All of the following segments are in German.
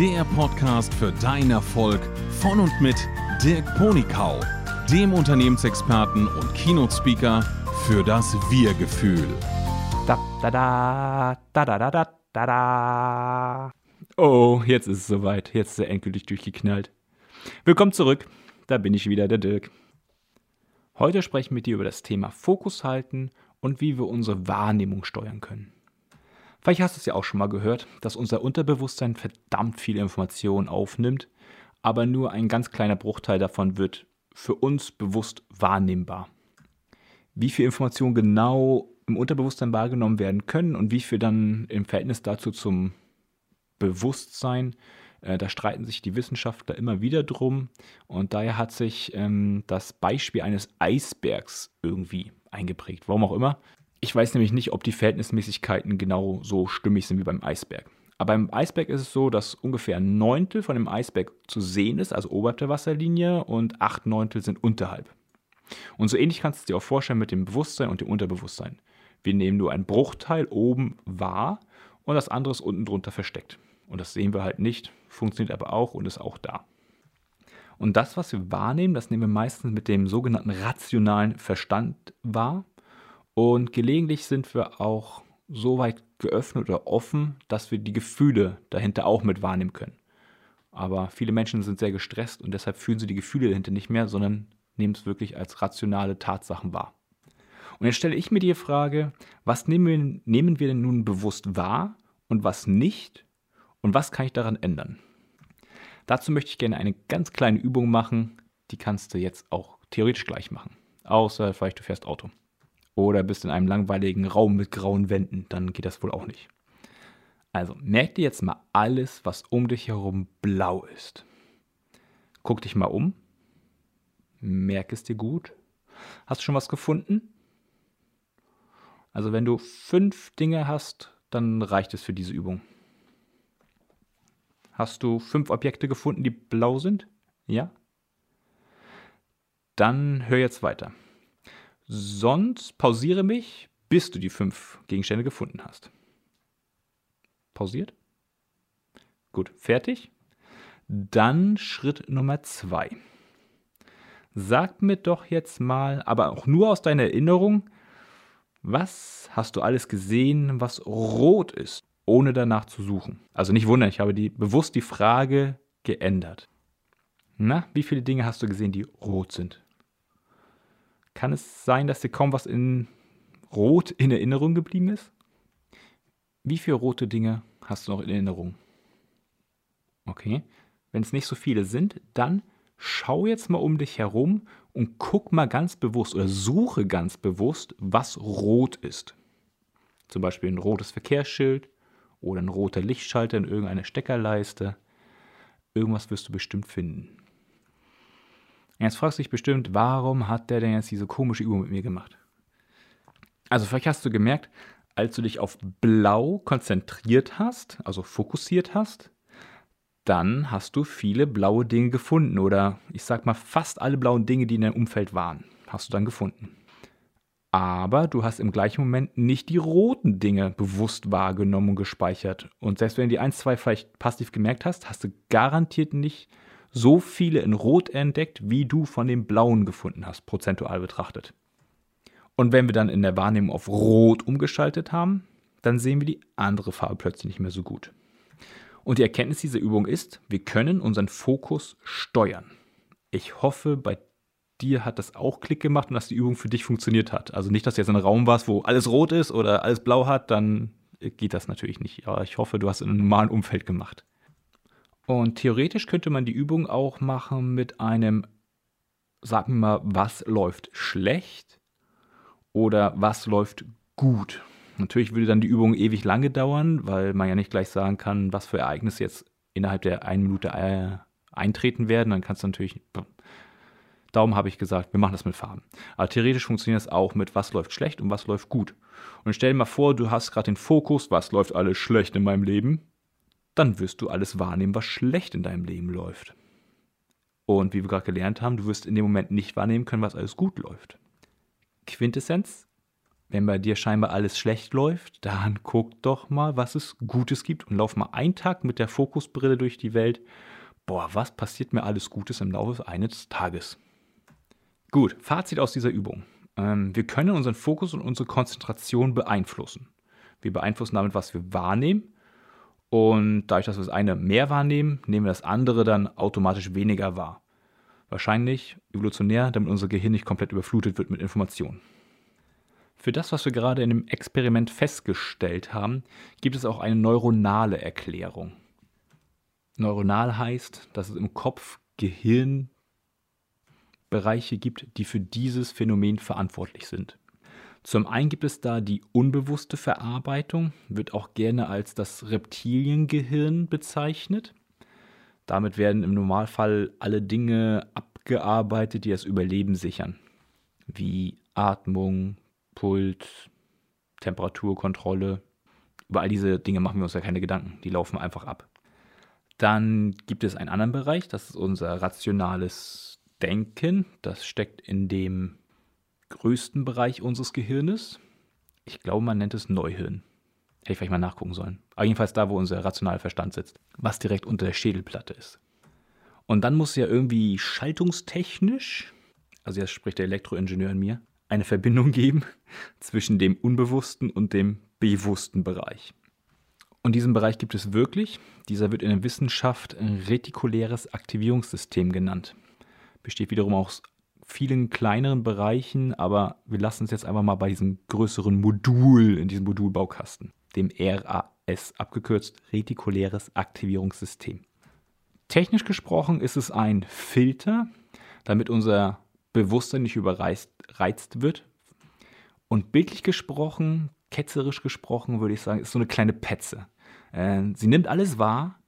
der Podcast für deinen Erfolg von und mit Dirk Ponikau, dem Unternehmensexperten und Keynote-Speaker für das Wir-Gefühl. Da, da, da, da, da, da, da, da. Oh, jetzt ist es soweit. Jetzt ist er endgültig durchgeknallt. Willkommen zurück. Da bin ich wieder, der Dirk. Heute sprechen wir mit dir über das Thema Fokus halten und wie wir unsere Wahrnehmung steuern können. Vielleicht hast du es ja auch schon mal gehört, dass unser Unterbewusstsein verdammt viele Informationen aufnimmt, aber nur ein ganz kleiner Bruchteil davon wird für uns bewusst wahrnehmbar. Wie viel Informationen genau im Unterbewusstsein wahrgenommen werden können und wie viel dann im Verhältnis dazu zum Bewusstsein, äh, da streiten sich die Wissenschaftler immer wieder drum. Und daher hat sich ähm, das Beispiel eines Eisbergs irgendwie eingeprägt. Warum auch immer. Ich weiß nämlich nicht, ob die Verhältnismäßigkeiten genau so stimmig sind wie beim Eisberg. Aber beim Eisberg ist es so, dass ungefähr ein Neuntel von dem Eisberg zu sehen ist, also oberhalb der Wasserlinie, und acht Neuntel sind unterhalb. Und so ähnlich kannst du es dir auch vorstellen mit dem Bewusstsein und dem Unterbewusstsein. Wir nehmen nur einen Bruchteil oben wahr und das andere ist unten drunter versteckt. Und das sehen wir halt nicht, funktioniert aber auch und ist auch da. Und das, was wir wahrnehmen, das nehmen wir meistens mit dem sogenannten rationalen Verstand wahr. Und gelegentlich sind wir auch so weit geöffnet oder offen, dass wir die Gefühle dahinter auch mit wahrnehmen können. Aber viele Menschen sind sehr gestresst und deshalb fühlen sie die Gefühle dahinter nicht mehr, sondern nehmen es wirklich als rationale Tatsachen wahr. Und jetzt stelle ich mir die Frage, was nehmen wir, nehmen wir denn nun bewusst wahr und was nicht? Und was kann ich daran ändern? Dazu möchte ich gerne eine ganz kleine Übung machen, die kannst du jetzt auch theoretisch gleich machen. Außer vielleicht du fährst Auto oder bist in einem langweiligen Raum mit grauen Wänden, dann geht das wohl auch nicht. Also merk dir jetzt mal alles, was um dich herum blau ist. Guck dich mal um. Merk es dir gut. Hast du schon was gefunden? Also wenn du fünf Dinge hast, dann reicht es für diese Übung. Hast du fünf Objekte gefunden, die blau sind? Ja? Dann hör jetzt weiter. Sonst pausiere mich, bis du die fünf Gegenstände gefunden hast. Pausiert? Gut, fertig? Dann Schritt Nummer zwei. Sag mir doch jetzt mal, aber auch nur aus deiner Erinnerung, was hast du alles gesehen, was rot ist, ohne danach zu suchen? Also nicht wundern, ich habe die, bewusst die Frage geändert. Na, wie viele Dinge hast du gesehen, die rot sind? Kann es sein, dass dir kaum was in Rot in Erinnerung geblieben ist? Wie viele rote Dinge hast du noch in Erinnerung? Okay. Wenn es nicht so viele sind, dann schau jetzt mal um dich herum und guck mal ganz bewusst oder suche ganz bewusst, was rot ist. Zum Beispiel ein rotes Verkehrsschild oder ein roter Lichtschalter in irgendeiner Steckerleiste. Irgendwas wirst du bestimmt finden. Jetzt fragst du dich bestimmt, warum hat der denn jetzt diese komische Übung mit mir gemacht? Also vielleicht hast du gemerkt, als du dich auf Blau konzentriert hast, also fokussiert hast, dann hast du viele blaue Dinge gefunden oder ich sag mal fast alle blauen Dinge, die in deinem Umfeld waren, hast du dann gefunden. Aber du hast im gleichen Moment nicht die roten Dinge bewusst wahrgenommen und gespeichert. Und selbst wenn du die 1, 2 vielleicht passiv gemerkt hast, hast du garantiert nicht so viele in Rot entdeckt, wie du von den Blauen gefunden hast, prozentual betrachtet. Und wenn wir dann in der Wahrnehmung auf Rot umgeschaltet haben, dann sehen wir die andere Farbe plötzlich nicht mehr so gut. Und die Erkenntnis dieser Übung ist, wir können unseren Fokus steuern. Ich hoffe, bei dir hat das auch Klick gemacht und dass die Übung für dich funktioniert hat. Also nicht, dass du jetzt in einem Raum warst, wo alles rot ist oder alles blau hat, dann geht das natürlich nicht. Aber ich hoffe, du hast es in einem normalen Umfeld gemacht. Und theoretisch könnte man die Übung auch machen mit einem, sag mir mal, was läuft schlecht oder was läuft gut. Natürlich würde dann die Übung ewig lange dauern, weil man ja nicht gleich sagen kann, was für Ereignisse jetzt innerhalb der einen Minute äh, eintreten werden. Dann kannst du natürlich, darum habe ich gesagt, wir machen das mit Farben. Aber theoretisch funktioniert das auch mit, was läuft schlecht und was läuft gut. Und stell dir mal vor, du hast gerade den Fokus, was läuft alles schlecht in meinem Leben dann wirst du alles wahrnehmen, was schlecht in deinem Leben läuft. Und wie wir gerade gelernt haben, du wirst in dem Moment nicht wahrnehmen können, was alles gut läuft. Quintessenz, wenn bei dir scheinbar alles schlecht läuft, dann guck doch mal, was es Gutes gibt und lauf mal einen Tag mit der Fokusbrille durch die Welt. Boah, was passiert mir alles Gutes im Laufe eines Tages? Gut, Fazit aus dieser Übung. Ähm, wir können unseren Fokus und unsere Konzentration beeinflussen. Wir beeinflussen damit, was wir wahrnehmen. Und dadurch, dass wir das eine mehr wahrnehmen, nehmen wir das andere dann automatisch weniger wahr. Wahrscheinlich evolutionär, damit unser Gehirn nicht komplett überflutet wird mit Informationen. Für das, was wir gerade in dem Experiment festgestellt haben, gibt es auch eine neuronale Erklärung. Neuronal heißt, dass es im Kopf Gehirnbereiche gibt, die für dieses Phänomen verantwortlich sind. Zum einen gibt es da die unbewusste Verarbeitung, wird auch gerne als das Reptiliengehirn bezeichnet. Damit werden im Normalfall alle Dinge abgearbeitet, die das Überleben sichern, wie Atmung, Puls, Temperaturkontrolle. Über all diese Dinge machen wir uns ja keine Gedanken, die laufen einfach ab. Dann gibt es einen anderen Bereich, das ist unser rationales Denken. Das steckt in dem größten Bereich unseres Gehirnes. Ich glaube, man nennt es Neuhirn. Hätte ich vielleicht mal nachgucken sollen. Aber jedenfalls da, wo unser rationaler Verstand sitzt, was direkt unter der Schädelplatte ist. Und dann muss ja irgendwie schaltungstechnisch, also jetzt spricht der Elektroingenieur in mir, eine Verbindung geben zwischen dem unbewussten und dem bewussten Bereich. Und diesen Bereich gibt es wirklich. Dieser wird in der Wissenschaft ein retikuläres Aktivierungssystem genannt. Besteht wiederum aus vielen kleineren Bereichen, aber wir lassen es jetzt einfach mal bei diesem größeren Modul, in diesem Modulbaukasten, dem RAS, abgekürzt retikuläres Aktivierungssystem. Technisch gesprochen ist es ein Filter, damit unser Bewusstsein nicht überreizt wird. Und bildlich gesprochen, ketzerisch gesprochen, würde ich sagen, ist so eine kleine Petze. Äh, sie nimmt alles wahr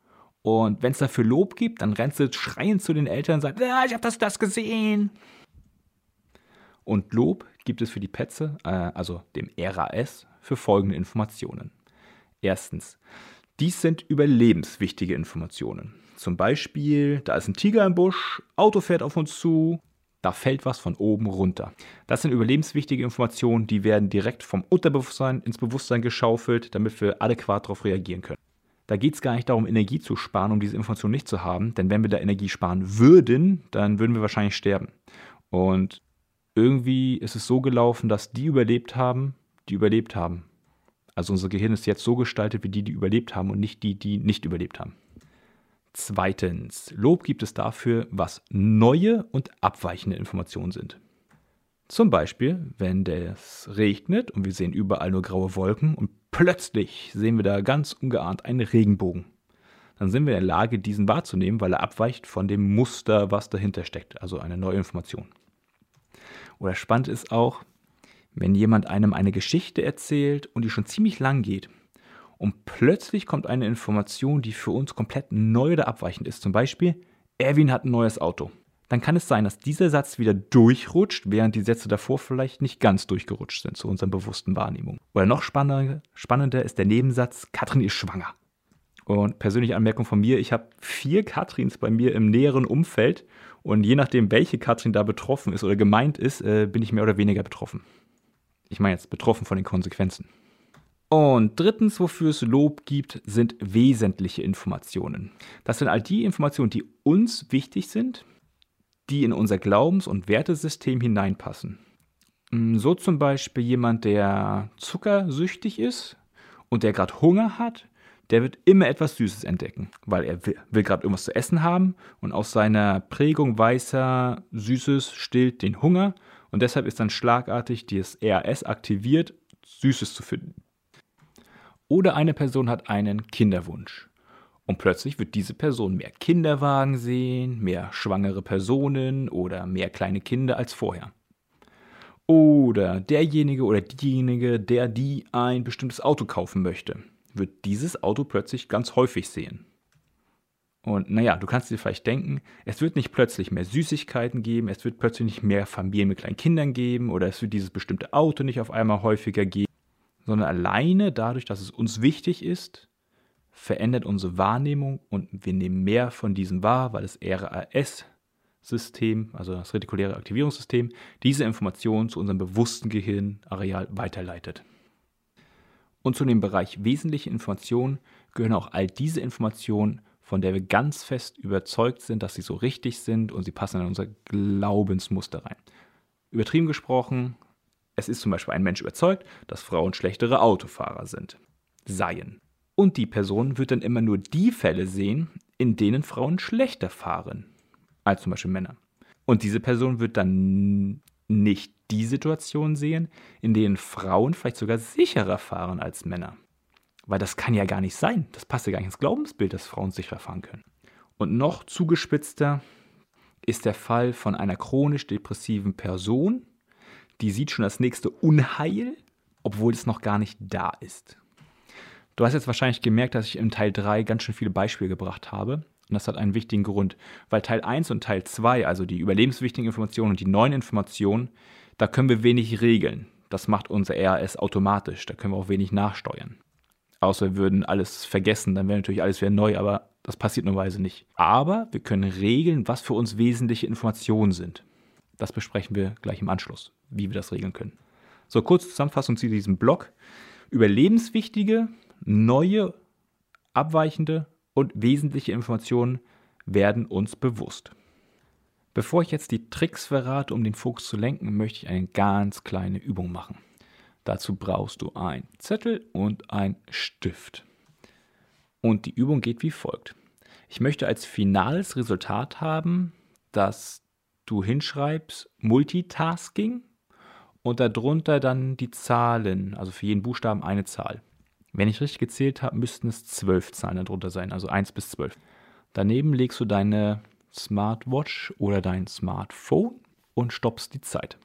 und wenn es dafür Lob gibt, dann rennt sie schreiend zu den Eltern und sagt, ah, ich habe das, das gesehen. Und Lob gibt es für die Petze, äh, also dem RAS, für folgende Informationen. Erstens, dies sind überlebenswichtige Informationen. Zum Beispiel, da ist ein Tiger im Busch, Auto fährt auf uns zu, da fällt was von oben runter. Das sind überlebenswichtige Informationen, die werden direkt vom Unterbewusstsein ins Bewusstsein geschaufelt, damit wir adäquat darauf reagieren können. Da geht es gar nicht darum, Energie zu sparen, um diese Information nicht zu haben, denn wenn wir da Energie sparen würden, dann würden wir wahrscheinlich sterben. Und irgendwie ist es so gelaufen, dass die überlebt haben, die überlebt haben. Also unser Gehirn ist jetzt so gestaltet wie die, die überlebt haben und nicht die, die nicht überlebt haben. Zweitens, Lob gibt es dafür, was neue und abweichende Informationen sind. Zum Beispiel, wenn es regnet und wir sehen überall nur graue Wolken und plötzlich sehen wir da ganz ungeahnt einen Regenbogen. Dann sind wir in der Lage, diesen wahrzunehmen, weil er abweicht von dem Muster, was dahinter steckt, also eine neue Information. Oder spannend ist auch, wenn jemand einem eine Geschichte erzählt und die schon ziemlich lang geht und plötzlich kommt eine Information, die für uns komplett neu oder abweichend ist. Zum Beispiel, Erwin hat ein neues Auto. Dann kann es sein, dass dieser Satz wieder durchrutscht, während die Sätze davor vielleicht nicht ganz durchgerutscht sind zu unserer bewussten Wahrnehmung. Oder noch spannender, spannender ist der Nebensatz, Katrin ist schwanger. Und persönliche Anmerkung von mir, ich habe vier Katrins bei mir im näheren Umfeld und je nachdem, welche Katrin da betroffen ist oder gemeint ist, äh, bin ich mehr oder weniger betroffen. Ich meine jetzt betroffen von den Konsequenzen. Und drittens, wofür es Lob gibt, sind wesentliche Informationen. Das sind all die Informationen, die uns wichtig sind, die in unser Glaubens- und Wertesystem hineinpassen. Mm, so zum Beispiel jemand, der zuckersüchtig ist und der gerade Hunger hat, der wird immer etwas Süßes entdecken, weil er will, will gerade irgendwas zu essen haben und aus seiner Prägung weiß er, Süßes stillt den Hunger und deshalb ist dann schlagartig das RAS aktiviert, Süßes zu finden. Oder eine Person hat einen Kinderwunsch. Und plötzlich wird diese Person mehr Kinderwagen sehen, mehr schwangere Personen oder mehr kleine Kinder als vorher. Oder derjenige oder diejenige, der die ein bestimmtes Auto kaufen möchte, wird dieses Auto plötzlich ganz häufig sehen. Und naja, du kannst dir vielleicht denken, es wird nicht plötzlich mehr Süßigkeiten geben, es wird plötzlich nicht mehr Familien mit kleinen Kindern geben oder es wird dieses bestimmte Auto nicht auf einmal häufiger geben sondern alleine dadurch, dass es uns wichtig ist, verändert unsere Wahrnehmung und wir nehmen mehr von diesem wahr, weil das RAS System, also das retikuläre Aktivierungssystem, diese Informationen zu unserem bewussten Gehirnareal weiterleitet. Und zu dem Bereich wesentliche Informationen gehören auch all diese Informationen, von der wir ganz fest überzeugt sind, dass sie so richtig sind und sie passen in unser Glaubensmuster rein. Übertrieben gesprochen, es ist zum Beispiel ein Mensch überzeugt, dass Frauen schlechtere Autofahrer sind. Seien. Und die Person wird dann immer nur die Fälle sehen, in denen Frauen schlechter fahren als zum Beispiel Männer. Und diese Person wird dann nicht die Situation sehen, in denen Frauen vielleicht sogar sicherer fahren als Männer. Weil das kann ja gar nicht sein. Das passt ja gar nicht ins Glaubensbild, dass Frauen sicherer fahren können. Und noch zugespitzter ist der Fall von einer chronisch depressiven Person, die sieht schon das nächste Unheil, obwohl es noch gar nicht da ist. Du hast jetzt wahrscheinlich gemerkt, dass ich im Teil 3 ganz schön viele Beispiele gebracht habe. Und das hat einen wichtigen Grund, weil Teil 1 und Teil 2, also die überlebenswichtigen Informationen und die neuen Informationen, da können wir wenig regeln. Das macht unser RAS automatisch, da können wir auch wenig nachsteuern. Außer wir würden alles vergessen, dann wäre natürlich alles wieder neu, aber das passiert normalerweise nicht. Aber wir können regeln, was für uns wesentliche Informationen sind. Das besprechen wir gleich im Anschluss, wie wir das regeln können. So, kurze Zusammenfassung zu diesem Blog. Überlebenswichtige neue, abweichende und wesentliche Informationen werden uns bewusst. Bevor ich jetzt die Tricks verrate, um den Fokus zu lenken, möchte ich eine ganz kleine Übung machen. Dazu brauchst du einen Zettel und einen Stift. Und die Übung geht wie folgt. Ich möchte als finales Resultat haben, dass du hinschreibst Multitasking und darunter dann die Zahlen, also für jeden Buchstaben eine Zahl. Wenn ich richtig gezählt habe, müssten es zwölf Zahlen darunter sein, also 1 bis 12. Daneben legst du deine Smartwatch oder dein Smartphone und stoppst die Zeit.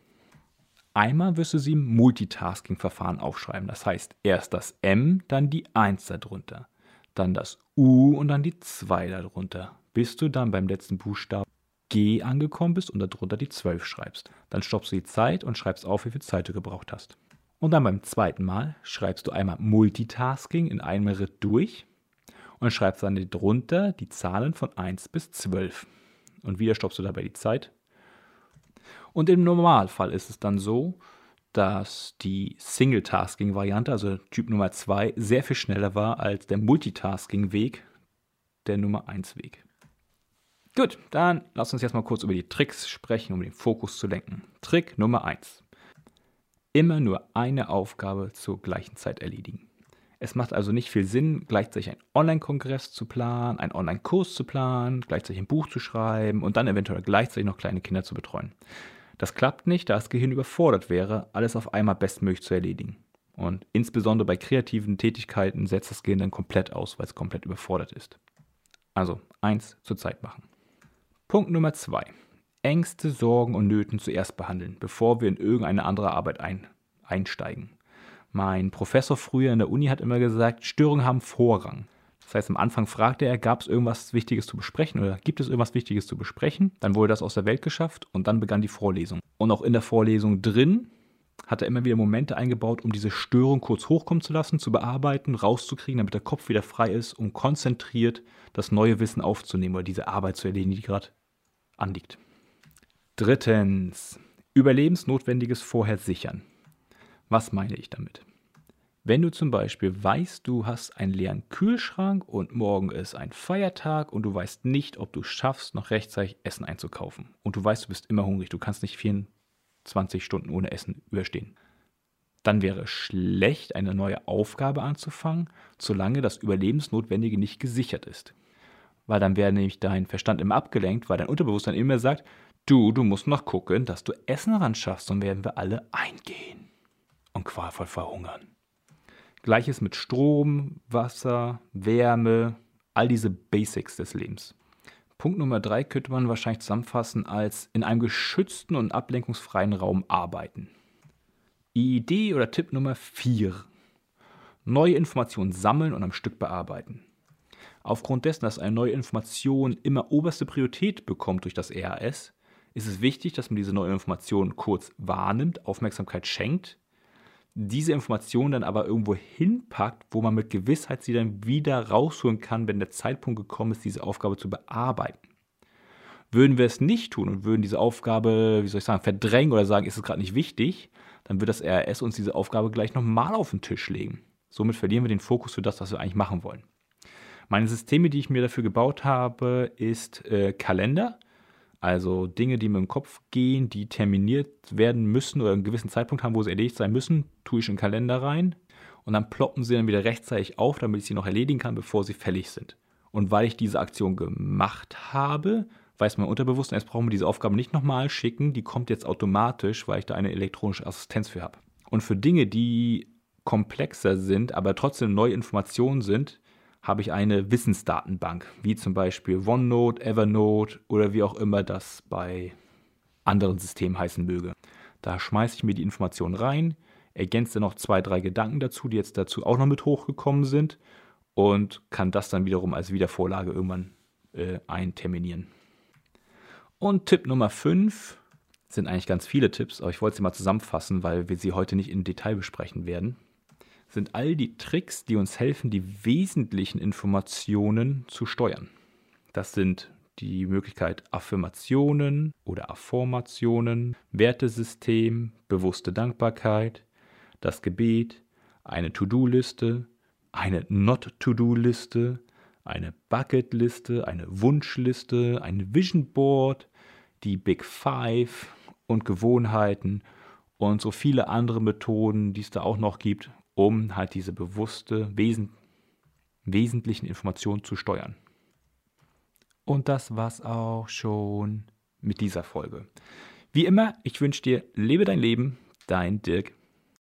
Einmal wirst du sie im Multitasking-Verfahren aufschreiben. Das heißt, erst das M, dann die 1 darunter, dann das U und dann die 2 darunter, bis du dann beim letzten Buchstaben G angekommen bist und darunter die 12 schreibst. Dann stoppst du die Zeit und schreibst auf, wie viel Zeit du gebraucht hast. Und dann beim zweiten Mal schreibst du einmal Multitasking in einem Ritt durch und schreibst dann drunter die Zahlen von 1 bis 12. Und wieder stoppst du dabei die Zeit. Und im Normalfall ist es dann so, dass die Single-Tasking-Variante, also Typ Nummer 2, sehr viel schneller war als der Multitasking-Weg, der Nummer 1-Weg. Gut, dann lass uns jetzt mal kurz über die Tricks sprechen, um den Fokus zu lenken. Trick Nummer 1 immer nur eine Aufgabe zur gleichen Zeit erledigen. Es macht also nicht viel Sinn, gleichzeitig einen Online-Kongress zu planen, einen Online-Kurs zu planen, gleichzeitig ein Buch zu schreiben und dann eventuell gleichzeitig noch kleine Kinder zu betreuen. Das klappt nicht, da das Gehirn überfordert wäre, alles auf einmal bestmöglich zu erledigen. Und insbesondere bei kreativen Tätigkeiten setzt das Gehirn dann komplett aus, weil es komplett überfordert ist. Also eins zur Zeit machen. Punkt Nummer zwei. Ängste, Sorgen und Nöten zuerst behandeln, bevor wir in irgendeine andere Arbeit ein, einsteigen. Mein Professor früher in der Uni hat immer gesagt, Störungen haben Vorrang. Das heißt, am Anfang fragte er, gab es irgendwas Wichtiges zu besprechen oder gibt es irgendwas Wichtiges zu besprechen? Dann wurde das aus der Welt geschafft und dann begann die Vorlesung. Und auch in der Vorlesung drin hat er immer wieder Momente eingebaut, um diese Störung kurz hochkommen zu lassen, zu bearbeiten, rauszukriegen, damit der Kopf wieder frei ist, um konzentriert das neue Wissen aufzunehmen oder diese Arbeit zu erledigen, die gerade anliegt. Drittens, Überlebensnotwendiges vorher sichern. Was meine ich damit? Wenn du zum Beispiel weißt, du hast einen leeren Kühlschrank und morgen ist ein Feiertag und du weißt nicht, ob du schaffst, noch rechtzeitig Essen einzukaufen. Und du weißt, du bist immer hungrig, du kannst nicht 24 Stunden ohne Essen überstehen. Dann wäre schlecht, eine neue Aufgabe anzufangen, solange das Überlebensnotwendige nicht gesichert ist. Weil dann wäre nämlich dein Verstand immer abgelenkt, weil dein Unterbewusstsein immer sagt, Du, du musst noch gucken, dass du Essen ran schaffst, sonst werden wir alle eingehen und qualvoll verhungern. Gleiches mit Strom, Wasser, Wärme, all diese Basics des Lebens. Punkt Nummer drei könnte man wahrscheinlich zusammenfassen als in einem geschützten und ablenkungsfreien Raum arbeiten. Idee oder Tipp Nummer vier: Neue Informationen sammeln und am Stück bearbeiten. Aufgrund dessen, dass eine neue Information immer oberste Priorität bekommt durch das RAS, ist es wichtig, dass man diese neue Information kurz wahrnimmt, Aufmerksamkeit schenkt, diese Information dann aber irgendwo hinpackt, wo man mit Gewissheit sie dann wieder rausholen kann, wenn der Zeitpunkt gekommen ist, diese Aufgabe zu bearbeiten. Würden wir es nicht tun und würden diese Aufgabe, wie soll ich sagen, verdrängen oder sagen, ist es gerade nicht wichtig, dann wird das RS uns diese Aufgabe gleich nochmal auf den Tisch legen. Somit verlieren wir den Fokus für das, was wir eigentlich machen wollen. Meine Systeme, die ich mir dafür gebaut habe, ist äh, Kalender. Also Dinge, die mir im Kopf gehen, die terminiert werden müssen oder einen gewissen Zeitpunkt haben, wo sie erledigt sein müssen, tue ich in den Kalender rein und dann ploppen sie dann wieder rechtzeitig auf, damit ich sie noch erledigen kann, bevor sie fällig sind. Und weil ich diese Aktion gemacht habe, weiß mein Unterbewusstsein, jetzt brauchen wir diese Aufgabe nicht nochmal schicken, die kommt jetzt automatisch, weil ich da eine elektronische Assistenz für habe. Und für Dinge, die komplexer sind, aber trotzdem neue Informationen sind, habe ich eine Wissensdatenbank, wie zum Beispiel OneNote, Evernote oder wie auch immer das bei anderen Systemen heißen möge. Da schmeiße ich mir die Informationen rein, ergänze noch zwei, drei Gedanken dazu, die jetzt dazu auch noch mit hochgekommen sind und kann das dann wiederum als Wiedervorlage irgendwann äh, einterminieren. Und Tipp Nummer 5 sind eigentlich ganz viele Tipps, aber ich wollte sie mal zusammenfassen, weil wir sie heute nicht im Detail besprechen werden. Sind all die Tricks, die uns helfen, die wesentlichen Informationen zu steuern. Das sind die Möglichkeit Affirmationen oder Afformationen, Wertesystem, bewusste Dankbarkeit, das Gebet, eine To-Do-Liste, eine Not-To-Do-Liste, eine Bucket-Liste, eine Wunschliste, ein Vision Board, die Big Five und Gewohnheiten und so viele andere Methoden, die es da auch noch gibt, um halt diese bewusste, wesen wesentlichen Informationen zu steuern. Und das war's auch schon mit dieser Folge. Wie immer, ich wünsche dir, lebe dein Leben, dein Dirk